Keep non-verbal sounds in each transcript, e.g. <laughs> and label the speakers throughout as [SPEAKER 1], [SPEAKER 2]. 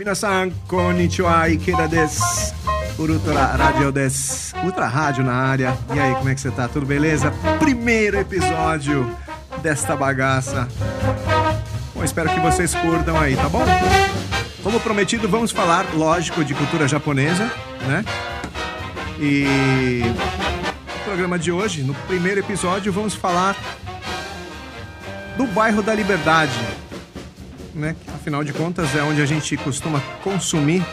[SPEAKER 1] Minasan, konnichiwa, ikeda desu. Ultra Radio des. Ultra Rádio na área. E aí, como é que você tá? Tudo beleza? Primeiro episódio desta bagaça. Bom, espero que vocês curtam aí, tá bom? Como prometido, vamos falar, lógico, de cultura japonesa, né? E no programa de hoje, no primeiro episódio, vamos falar do bairro da Liberdade, né? Afinal de contas, é onde a gente costuma consumir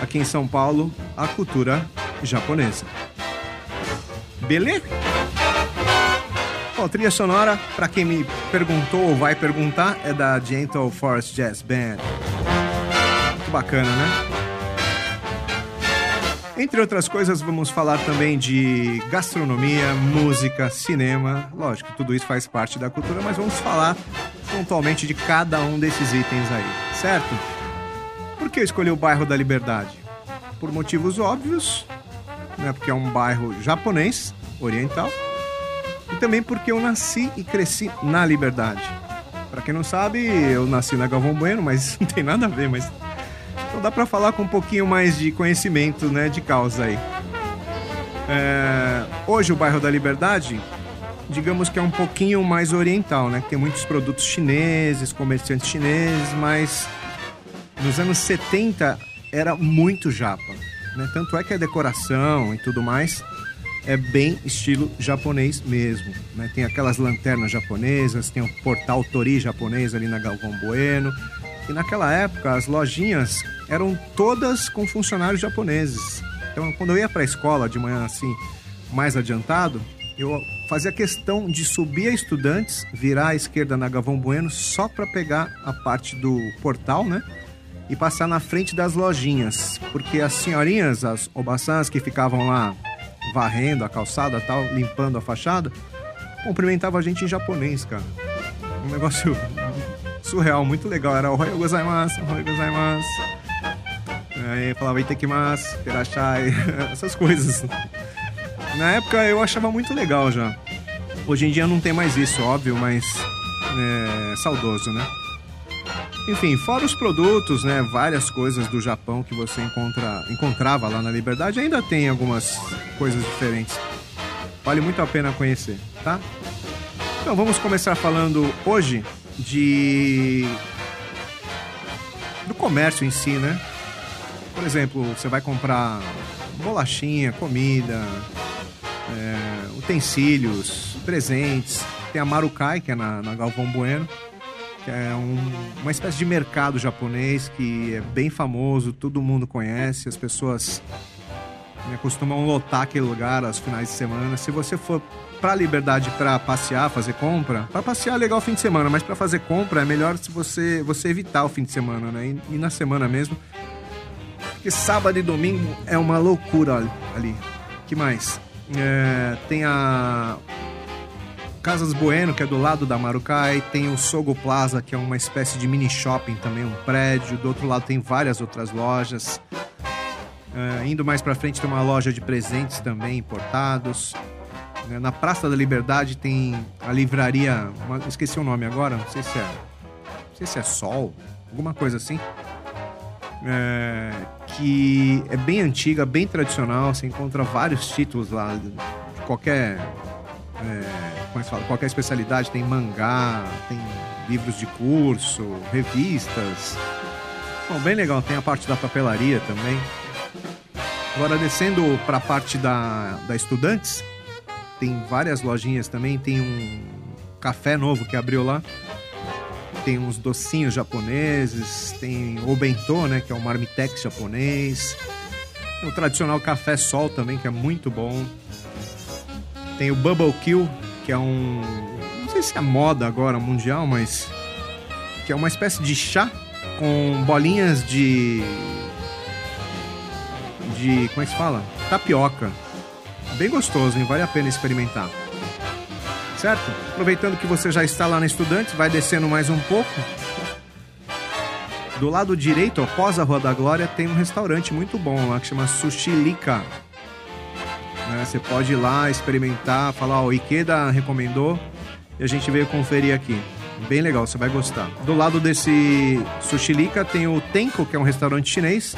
[SPEAKER 1] aqui em São Paulo a cultura japonesa. Beleza? Bom, trilha sonora, para quem me perguntou ou vai perguntar, é da Gentle Forest Jazz Band. Muito bacana, né? Entre outras coisas, vamos falar também de gastronomia, música, cinema. Lógico, tudo isso faz parte da cultura, mas vamos falar pontualmente de cada um desses itens aí, certo? Por que eu escolhi o bairro da Liberdade? Por motivos óbvios, né? Porque é um bairro japonês, oriental, e também porque eu nasci e cresci na Liberdade. Para quem não sabe, eu nasci na Galvão Bueno, mas <laughs> não tem nada a ver, mas então dá para falar com um pouquinho mais de conhecimento, né, de causa aí. É... Hoje o bairro da Liberdade, digamos que é um pouquinho mais oriental, né? Tem muitos produtos chineses, comerciantes chineses, mas nos anos 70 era muito japa. Né? Tanto é que a decoração e tudo mais é bem estilo japonês mesmo. Né? Tem aquelas lanternas japonesas, tem o portal Tori japonês ali na Galvão Bueno. E naquela época as lojinhas eram todas com funcionários japoneses. Então quando eu ia para a escola de manhã assim, mais adiantado, eu fazia questão de subir a estudantes, virar à esquerda na Galvão Bueno só para pegar a parte do portal, né? e passar na frente das lojinhas, porque as senhorinhas, as obaçãs que ficavam lá varrendo a calçada tal, limpando a fachada, cumprimentavam a gente em japonês, cara. Um negócio <laughs> surreal, muito legal. Era Ohayou gozaimasu, Ohayou gozaimasu. Aí falava itekimasu, perachai, <laughs> essas coisas. Na época eu achava muito legal já. Hoje em dia não tem mais isso, óbvio, mas é saudoso, né? Enfim, fora os produtos, né, várias coisas do Japão que você encontra, encontrava lá na Liberdade, ainda tem algumas coisas diferentes. Vale muito a pena conhecer, tá? Então vamos começar falando hoje de do comércio em si, né? Por exemplo, você vai comprar bolachinha, comida, é, utensílios, presentes. Tem a Marukai, que é na, na Galvão Bueno que é um, uma espécie de mercado japonês que é bem famoso, todo mundo conhece, as pessoas né, costumam lotar aquele lugar aos finais de semana. Se você for para Liberdade para passear, fazer compra, para passear é legal o fim de semana, mas para fazer compra é melhor se você você evitar o fim de semana, né? E, e na semana mesmo. Porque sábado e domingo é uma loucura olha, ali. Que mais? É, tem a Casas Bueno, que é do lado da Marukai, tem o Sogo Plaza, que é uma espécie de mini shopping também, um prédio. Do outro lado tem várias outras lojas. Uh, indo mais para frente tem uma loja de presentes também importados. Uh, na Praça da Liberdade tem a livraria, uma, esqueci o nome agora, não sei se é, não sei se é Sol, alguma coisa assim. Uh, que é bem antiga, bem tradicional. Você encontra vários títulos lá de qualquer é, como é que fala? Qualquer especialidade tem mangá, tem livros de curso, revistas. Bom, bem legal. Tem a parte da papelaria também. Agora descendo para a parte da, da estudantes, tem várias lojinhas também. Tem um café novo que abriu lá. Tem uns docinhos japoneses, tem o bentô, né, que é o marmitex japonês. Tem o tradicional café sol também, que é muito bom. Tem o Bubble Kill, que é um. Não sei se é moda agora mundial, mas. Que é uma espécie de chá com bolinhas de. De. Como é que se fala? Tapioca. Bem gostoso, hein? Vale a pena experimentar. Certo? Aproveitando que você já está lá na Estudantes, vai descendo mais um pouco. Do lado direito, após a Rua da Glória, tem um restaurante muito bom lá que chama Sushi Lika. Né? Você pode ir lá experimentar, falar, ó, o Ikeda recomendou e a gente veio conferir aqui. Bem legal, você vai gostar. Do lado desse Sushilika tem o Tenko, que é um restaurante chinês,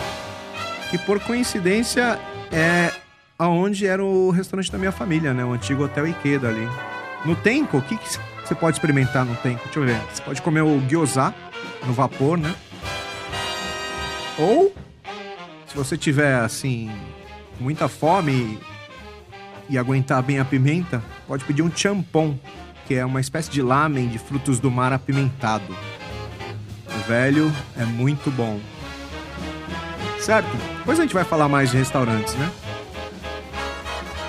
[SPEAKER 1] que por coincidência é aonde era o restaurante da minha família, né? O antigo Hotel Ikeda ali. No Tenko, o que, você pode experimentar no Tenko? Deixa eu ver. Você pode comer o gyoza no vapor, né? Ou, se você tiver, assim, muita fome e aguentar bem a pimenta, pode pedir um champon, que é uma espécie de lamen de frutos do mar apimentado. O velho é muito bom. Certo? Depois a gente vai falar mais de restaurantes, né?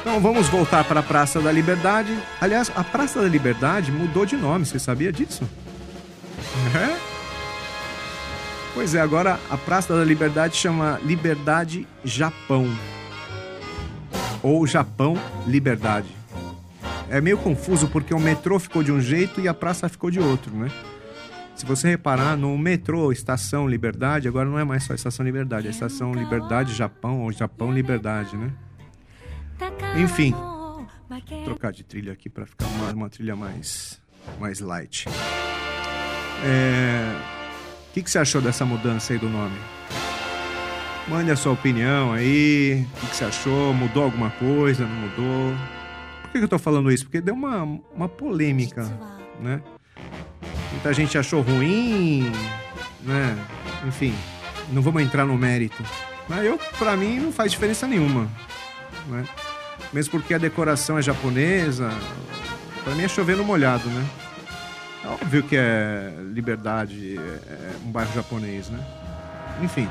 [SPEAKER 1] Então vamos voltar para a Praça da Liberdade. Aliás, a Praça da Liberdade mudou de nome, você sabia disso? É? Pois é, agora a Praça da Liberdade chama Liberdade Japão. Ou Japão Liberdade. É meio confuso porque o metrô ficou de um jeito e a praça ficou de outro, né? Se você reparar, no metrô Estação Liberdade, agora não é mais só Estação Liberdade, é Estação Liberdade Japão ou Japão Liberdade, né? Enfim, vou trocar de trilha aqui para ficar uma, uma, trilha mais, mais light. É... O que, que você achou dessa mudança aí do nome? Mande a sua opinião aí. O que, que você achou? Mudou alguma coisa? Não mudou? Por que, que eu tô falando isso? Porque deu uma, uma polêmica, né? Muita gente achou ruim, né? Enfim, não vamos entrar no mérito. Mas eu, pra mim, não faz diferença nenhuma, né? Mesmo porque a decoração é japonesa, pra mim é chovendo molhado, né? É óbvio que é Liberdade, é, é um bairro japonês, né? Enfim.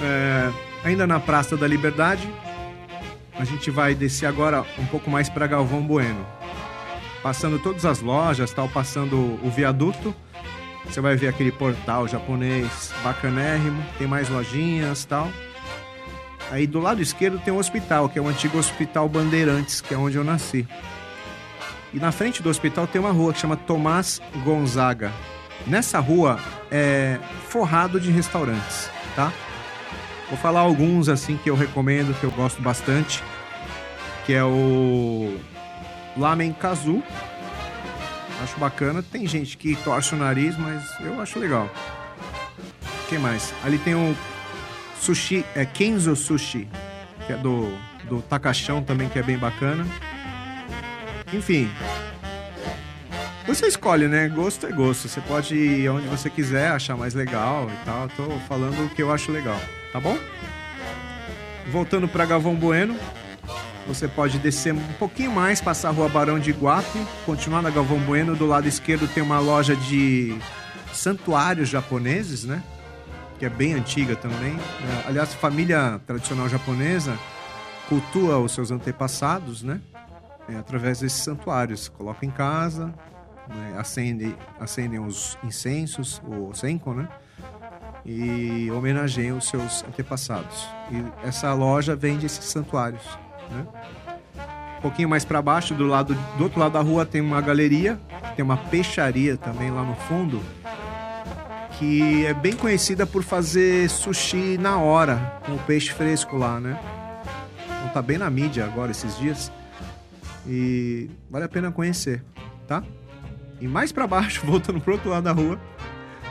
[SPEAKER 1] É, ainda na Praça da Liberdade, a gente vai descer agora um pouco mais para Galvão Bueno passando todas as lojas, tal, passando o viaduto. Você vai ver aquele portal japonês bacanérrimo, tem mais lojinhas, tal. Aí do lado esquerdo tem o hospital, que é o antigo Hospital Bandeirantes, que é onde eu nasci. E na frente do hospital tem uma rua que chama Tomás Gonzaga. Nessa rua é forrado de restaurantes, tá? Vou falar alguns assim que eu recomendo, que eu gosto bastante, que é o Lamen Kazu. Acho bacana. Tem gente que torce o nariz, mas eu acho legal. Quem mais? Ali tem o sushi, é Kenzo Sushi, que é do, do Takashão também, que é bem bacana. Enfim. Você escolhe, né? Gosto é gosto. Você pode ir onde você quiser, achar mais legal e tal. Tô falando o que eu acho legal, tá bom? Voltando para Galvão Bueno, você pode descer um pouquinho mais, passar a rua Barão de Iguape, continuar na Galvão Bueno. Do lado esquerdo tem uma loja de santuários japoneses, né? Que é bem antiga também. É, aliás, família tradicional japonesa cultua os seus antepassados, né? É, através desses santuários. Coloca em casa, né? acende, acendem os incensos, o senko, né? E homenageiam os seus antepassados. E essa loja vende esses santuários. Né? Um pouquinho mais para baixo, do lado do outro lado da rua tem uma galeria, tem uma peixaria também lá no fundo, que é bem conhecida por fazer sushi na hora, com o peixe fresco lá, né? Então tá bem na mídia agora esses dias. E vale a pena conhecer, tá? E mais para baixo, <laughs> voltando pro outro lado da rua,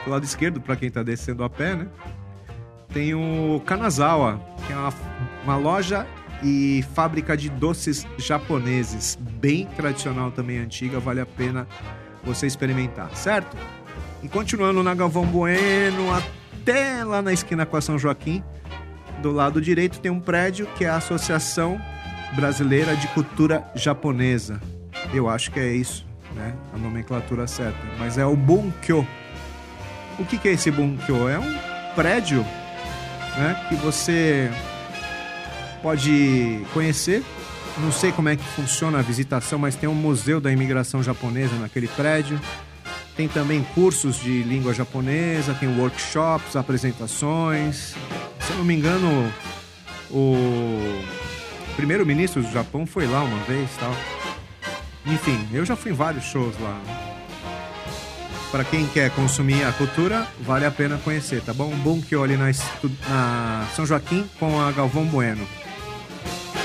[SPEAKER 1] do lado esquerdo para quem tá descendo a pé, né? Tem o Kanazawa, que é uma, uma loja e fábrica de doces japoneses, bem tradicional também, antiga, vale a pena você experimentar, certo? E continuando na Galvão Bueno, até lá na esquina com a São Joaquim, do lado direito tem um prédio que é a Associação Brasileira de Cultura Japonesa. Eu acho que é isso, né? A nomenclatura certa. Mas é o Bunkyo. O que, que é esse Bunkyo? É um prédio né, que você pode conhecer. Não sei como é que funciona a visitação, mas tem um museu da imigração japonesa naquele prédio. Tem também cursos de língua japonesa, tem workshops, apresentações. Se eu não me engano, o primeiro-ministro do Japão foi lá uma vez, tal. Enfim, eu já fui em vários shows lá. Para quem quer consumir a cultura, vale a pena conhecer, tá bom? Bom que ali na, na São Joaquim com a Galvão Bueno.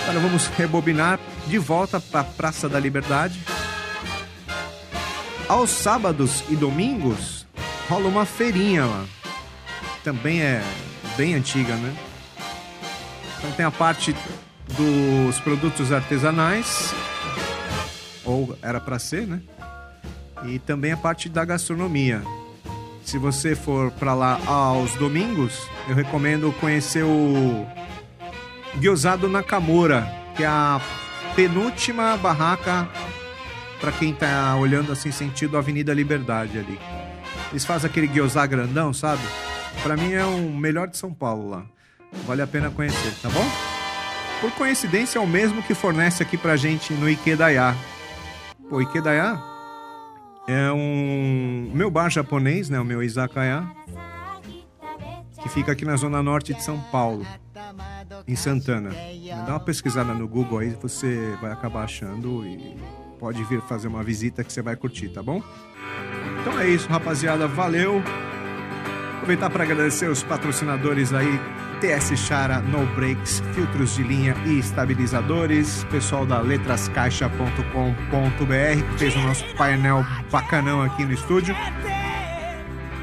[SPEAKER 1] Agora vamos rebobinar de volta para a Praça da Liberdade. Aos sábados e domingos rola uma feirinha lá. Também é bem antiga, né? Então tem a parte dos produtos artesanais, ou era para ser, né? E também a parte da gastronomia. Se você for para lá aos domingos, eu recomendo conhecer o Gyozado Nakamura, que é a penúltima barraca para quem tá olhando assim sentido Avenida Liberdade ali. Eles fazem aquele gyozá grandão, sabe? Para mim é o melhor de São Paulo lá. Vale a pena conhecer, tá bom? Por coincidência é o mesmo que fornece aqui pra gente no Ikedaya. Pô, Ikedaya é um meu bar japonês, né, o meu izakaya, que fica aqui na zona norte de São Paulo, em Santana. Dá uma pesquisada no Google aí, você vai acabar achando e pode vir fazer uma visita que você vai curtir, tá bom? Então é isso, rapaziada. Valeu. Aproveitar para agradecer os patrocinadores aí, TS Chara, No Breaks, filtros de linha e estabilizadores, pessoal da letrascaixa.com.br que fez o nosso painel bacanão aqui no estúdio.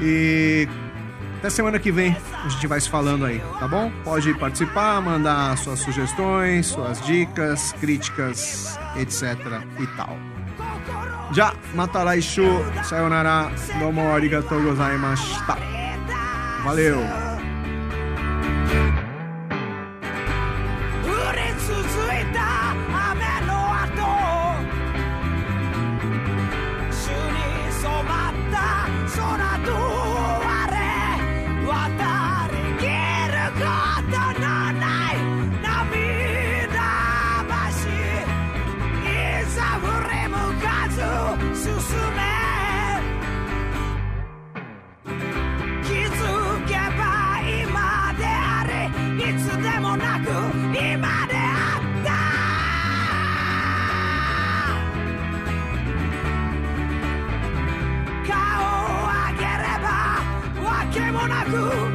[SPEAKER 1] E até semana que vem a gente vai se falando aí, tá bom? Pode participar, mandar suas sugestões, suas dicas, críticas, etc e tal. Já, matarai shu, sayonara, domo arigatou gozaimashita. Valeu!
[SPEAKER 2] you.